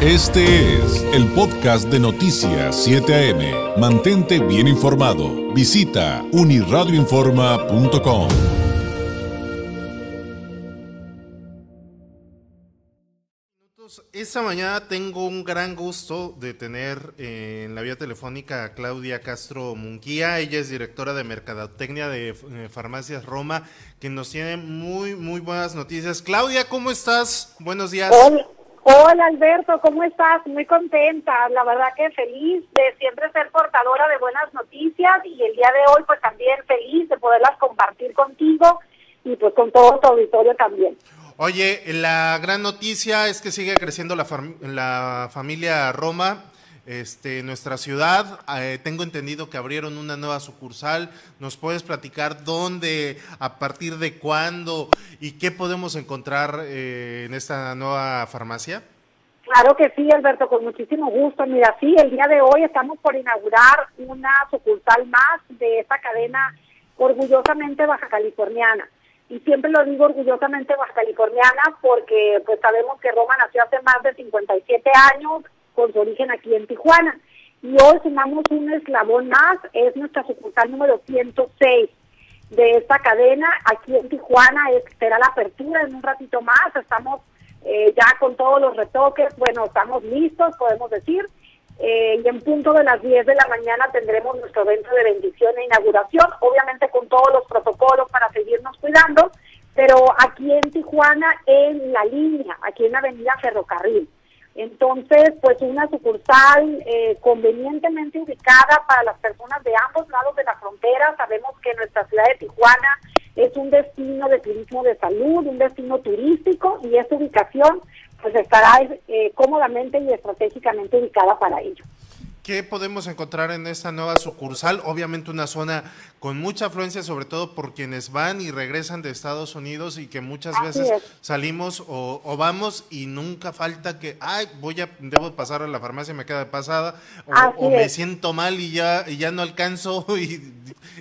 Este es el podcast de Noticias 7 AM. Mantente bien informado. Visita uniradioinforma.com. Esta mañana tengo un gran gusto de tener eh, en la vía telefónica a Claudia Castro Munguía. Ella es directora de Mercadotecnia de eh, Farmacias Roma, que nos tiene muy, muy buenas noticias. Claudia, ¿cómo estás? Buenos días. Hola, hola Alberto, ¿cómo estás? Muy contenta, la verdad que feliz de siempre ser portadora de buenas noticias y el día de hoy pues también feliz de poderlas compartir contigo y pues con todo tu auditorio también. Oye, la gran noticia es que sigue creciendo la, la familia Roma, este, nuestra ciudad. Eh, tengo entendido que abrieron una nueva sucursal. ¿Nos puedes platicar dónde, a partir de cuándo y qué podemos encontrar eh, en esta nueva farmacia? Claro que sí, Alberto, con muchísimo gusto. Mira, sí, el día de hoy estamos por inaugurar una sucursal más de esta cadena orgullosamente baja californiana y siempre lo digo orgullosamente baja californiana porque pues sabemos que Roma nació hace más de 57 años con su origen aquí en Tijuana y hoy sumamos un eslabón más, es nuestra sucursal número 106 de esta cadena aquí en Tijuana, espera la apertura en un ratito más, estamos eh, ya con todos los retoques, bueno, estamos listos, podemos decir, eh, y en punto de las 10 de la mañana tendremos nuestro evento de bendición e inauguración, obviamente con todos los protocolos para seguirnos cuidando, pero aquí en Tijuana, en la línea, aquí en la avenida Ferrocarril. Entonces, pues una sucursal eh, convenientemente ubicada para las personas de ambos lados de la frontera. Sabemos que nuestra ciudad de Tijuana es un destino de turismo de salud, un destino turístico y esta ubicación pues estará eh, cómodamente y estratégicamente ubicada para ello. ¿Qué podemos encontrar en esta nueva sucursal? Obviamente una zona con mucha afluencia, sobre todo por quienes van y regresan de Estados Unidos y que muchas veces salimos o, vamos y nunca falta que, ay, voy a, debo pasar a la farmacia, me queda de pasada, o, me siento mal y ya, y ya no alcanzo y,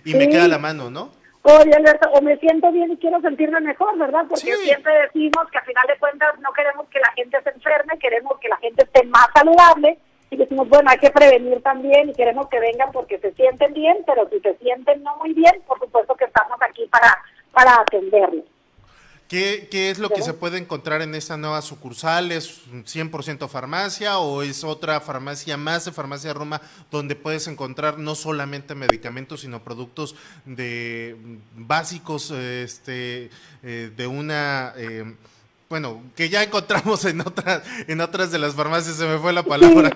me queda la mano, ¿no? Oye, Alberto, o me siento bien y quiero sentirme mejor, ¿verdad? Porque siempre decimos que a final de cuentas no queremos que la gente se enferme, queremos que la gente esté más saludable y decimos, bueno, hay que prevenir también y queremos que vengan porque se sienten bien, pero si se sienten no muy bien, por supuesto que estamos aquí para, para atenderlos. ¿Qué, ¿Qué, es lo que se puede encontrar en esta nueva sucursal? ¿Es 100% farmacia o es otra farmacia más de Farmacia Roma donde puedes encontrar no solamente medicamentos, sino productos de básicos este, eh, de una... Eh, bueno, que ya encontramos en otras en otras de las farmacias, se me fue la palabra.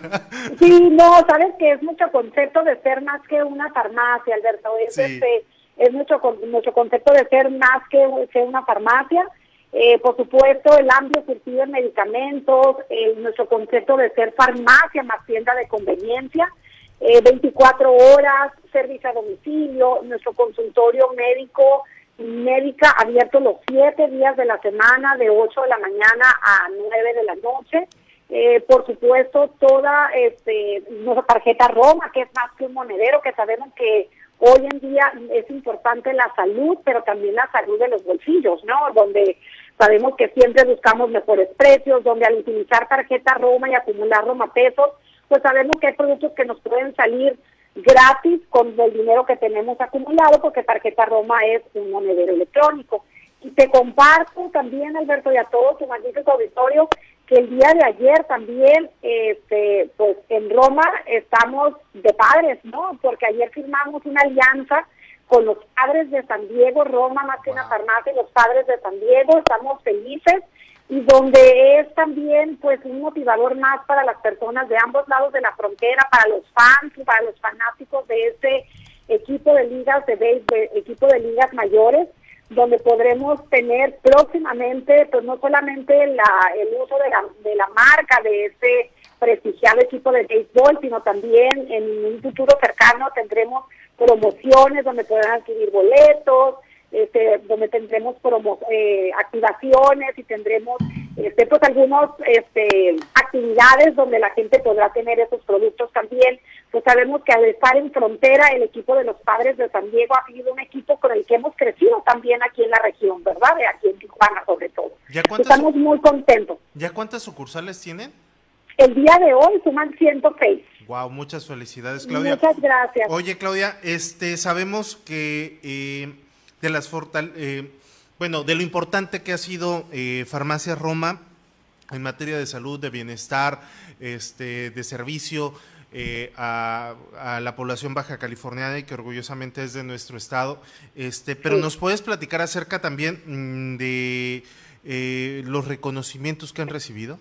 Sí, no, sabes que es mucho concepto de ser más que una farmacia, Alberto. Es este es nuestro, nuestro concepto de ser más que, una farmacia. Eh, por supuesto, el amplio surtido de medicamentos, nuestro concepto de ser farmacia más tienda de conveniencia, 24 eh, horas, servicio a domicilio, nuestro consultorio médico médica abierto los siete días de la semana, de 8 de la mañana a 9 de la noche. Eh, por supuesto, toda este, nuestra tarjeta Roma, que es más que un monedero, que sabemos que Hoy en día es importante la salud, pero también la salud de los bolsillos, ¿no? Donde sabemos que siempre buscamos mejores precios, donde al utilizar tarjeta Roma y acumular Roma pesos, pues sabemos que hay productos que nos pueden salir gratis con el dinero que tenemos acumulado, porque tarjeta Roma es un monedero electrónico. Y te comparto también, Alberto, y a todo tu magnífico auditorio, que el día de ayer también, este, pues en Roma estamos de padres, ¿no? Porque ayer firmamos una alianza con los padres de San Diego, Roma más que una farmacia, los padres de San Diego, estamos felices y donde es también pues un motivador más para las personas de ambos lados de la frontera, para los fans, para los fanáticos de este equipo de ligas de béisbol, equipo de ligas mayores donde podremos tener próximamente, pues no solamente la, el uso de la, de la marca de ese prestigiado equipo de béisbol, sino también en un futuro cercano tendremos promociones donde podrán adquirir boletos, este, donde tendremos promo, eh, activaciones y tendremos este, pues algunas este, actividades donde la gente podrá tener esos productos también. Pues sabemos que al estar en frontera, el equipo de los padres de San Diego ha sido un equipo con el que hemos crecido también aquí en la región, ¿verdad? De aquí en Tijuana sobre todo. Estamos muy contentos. ¿Ya cuántas sucursales tienen? El día de hoy suman 106. Wow, muchas felicidades, Claudia. Muchas gracias. Oye, Claudia, este, sabemos que eh, de las fortal, eh, bueno, de lo importante que ha sido eh, Farmacia Roma en materia de salud, de bienestar, este, de servicio a, la población baja californiana y que orgullosamente es de nuestro estado. Este, pero nos puedes platicar acerca también mm, de los reconocimientos que han recibido.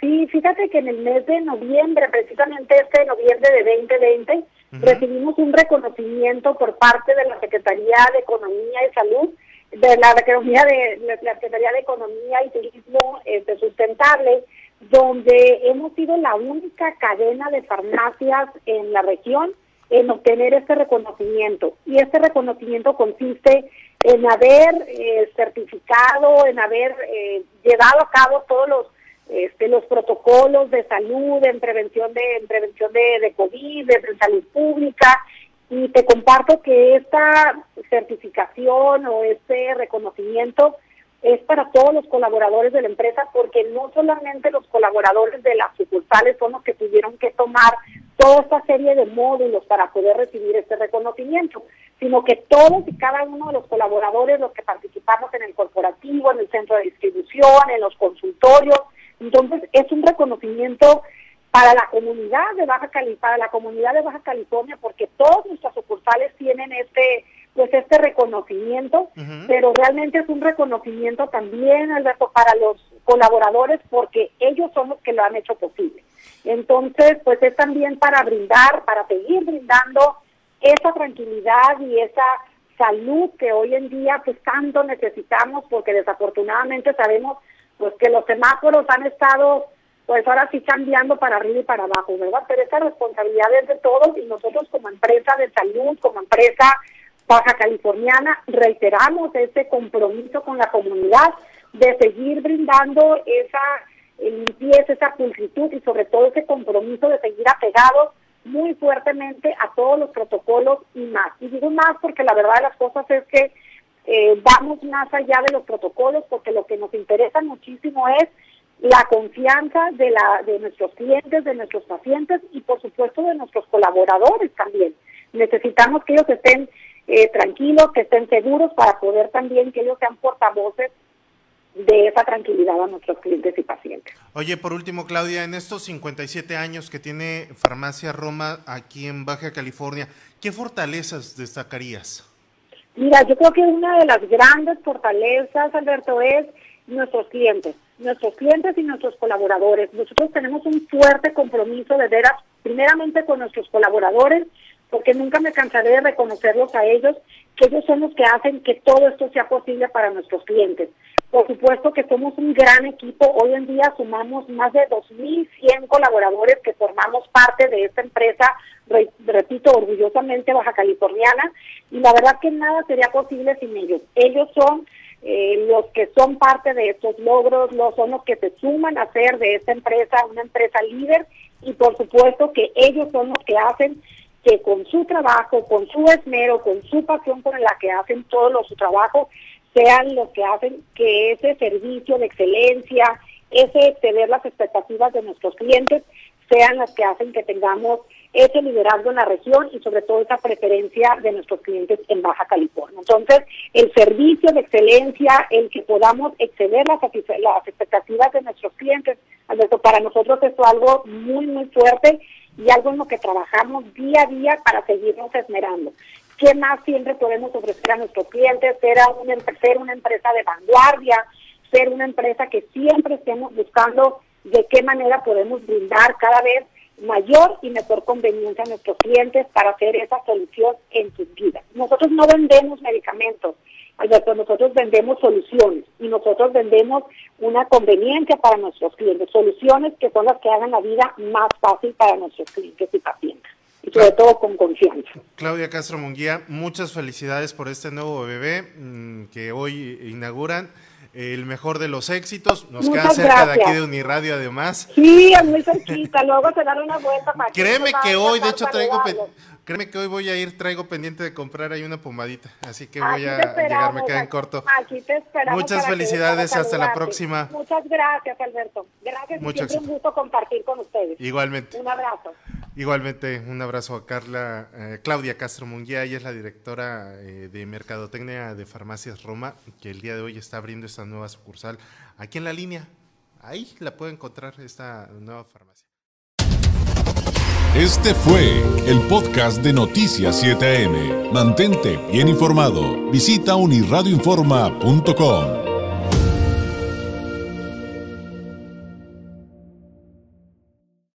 Sí, fíjate que en el mes de noviembre, precisamente este noviembre de 2020, recibimos un reconocimiento por parte de la Secretaría de Economía y Salud, de la Economía de la Secretaría de Economía y Turismo este, Sustentable, donde hemos sido la única cadena de farmacias en la región en obtener este reconocimiento. Y este reconocimiento consiste en haber eh, certificado, en haber eh, llevado a cabo todos los este, los protocolos de salud en prevención de prevención de, de COVID, de, salud pública, y te comparto que esta certificación o este reconocimiento es para todos los colaboradores de la empresa porque no solamente los colaboradores de las sucursales son los que tuvieron que tomar toda esta serie de módulos para poder recibir este reconocimiento, sino que todos y cada uno de los colaboradores, los que participamos en el corporativo, en el centro de distribución, en los consultorios, entonces, es un reconocimiento para la comunidad de Baja California, para la comunidad de Baja California, porque todas nuestras sucursales tienen este pues este reconocimiento, pero realmente es un reconocimiento también, Alberto, para los colaboradores, porque ellos son los que lo han hecho posible. Entonces, pues es también para brindar, para seguir brindando esa tranquilidad y esa salud que hoy en día pues tanto necesitamos, porque desafortunadamente sabemos pues que los semáforos han estado, pues ahora sí cambiando para arriba y para abajo, ¿verdad? Pero esa responsabilidad es de todos y nosotros como empresa de salud, como empresa baja californiana, reiteramos ese compromiso con la comunidad de seguir brindando esa limpieza, esa pulcritud y sobre todo ese compromiso de seguir apegados muy fuertemente a todos los protocolos y más. Y digo más porque la verdad de las cosas es que eh, vamos más allá de los protocolos porque lo que nos interesa muchísimo es la confianza de, la, de nuestros clientes, de nuestros pacientes y por supuesto de nuestros colaboradores también. Necesitamos que ellos estén eh, tranquilos, que estén seguros para poder también que ellos sean portavoces de esa tranquilidad a nuestros clientes y pacientes. Oye, por último, Claudia, en estos 57 años que tiene Farmacia Roma aquí en Baja California, ¿qué fortalezas destacarías? Mira, yo creo que una de las grandes fortalezas, Alberto, es nuestros clientes, nuestros clientes y nuestros colaboradores. Nosotros tenemos un fuerte compromiso de veras, primeramente con nuestros colaboradores, porque nunca me cansaré de reconocerlos a ellos, que ellos son los que hacen que todo esto sea posible para nuestros clientes. Por supuesto que somos un gran equipo. Hoy en día sumamos más de 2.100 colaboradores que formamos parte de esta empresa, repito, orgullosamente baja californiana, y la verdad que nada sería posible sin ellos. Ellos son eh, los que son parte de estos logros, los son los que se suman a hacer de esta empresa una empresa líder, y por supuesto que ellos son los que hacen que con su trabajo, con su esmero, con su pasión con la que hacen todo su trabajo, sean los que hacen que ese servicio de excelencia, ese exceder las expectativas de nuestros clientes, sean las que hacen que tengamos ese liderazgo en la región y sobre todo esa preferencia de nuestros clientes en Baja California. Entonces, el servicio de excelencia, el que podamos exceder las, las expectativas de nuestros clientes, para nosotros es algo muy, muy fuerte y algo en lo que trabajamos día a día para seguirnos esmerando. ¿Qué más siempre podemos ofrecer a nuestros clientes? Ser, una, empresa de vanguardia, ser una empresa que siempre estemos buscando de qué manera podemos brindar cada vez mayor y mejor conveniencia a nuestros clientes para hacer esa solución en sus vidas. Nosotros no vendemos medicamentos, Alberto, nosotros vendemos soluciones y nosotros vendemos una conveniencia para nuestros clientes, soluciones que son las que hagan la vida más fácil para nuestros clientes y pacientes sobre todo con confianza. Claudia Castro Munguía, muchas felicidades por este nuevo bebé mm, que hoy inauguran. el mejor de los éxitos. Nos queda cerca de aquí de Uniradio, además. Sí, es muy cerquita. Luego se dan una vuelta para Créeme que hoy, de hecho, traigo. Créeme que hoy voy a ir, traigo pendiente de comprar ahí una pomadita, así que voy a llegar, me queda en corto. Aquí te esperamos. Muchas felicidades, hasta la próxima. Muchas gracias, Alberto. Gracias, Muchas... siempre un gusto compartir con ustedes. Igualmente. Un abrazo. Igualmente, un abrazo a Carla, eh, Claudia Castro Munguía, ella es la directora eh, de Mercadotecnia de Farmacias Roma, que el día de hoy está abriendo esta nueva sucursal aquí en la línea. Ahí la puede encontrar esta nueva farmacia. Este fue el podcast de Noticias 7am. Mantente bien informado. Visita unirradioinforma.com.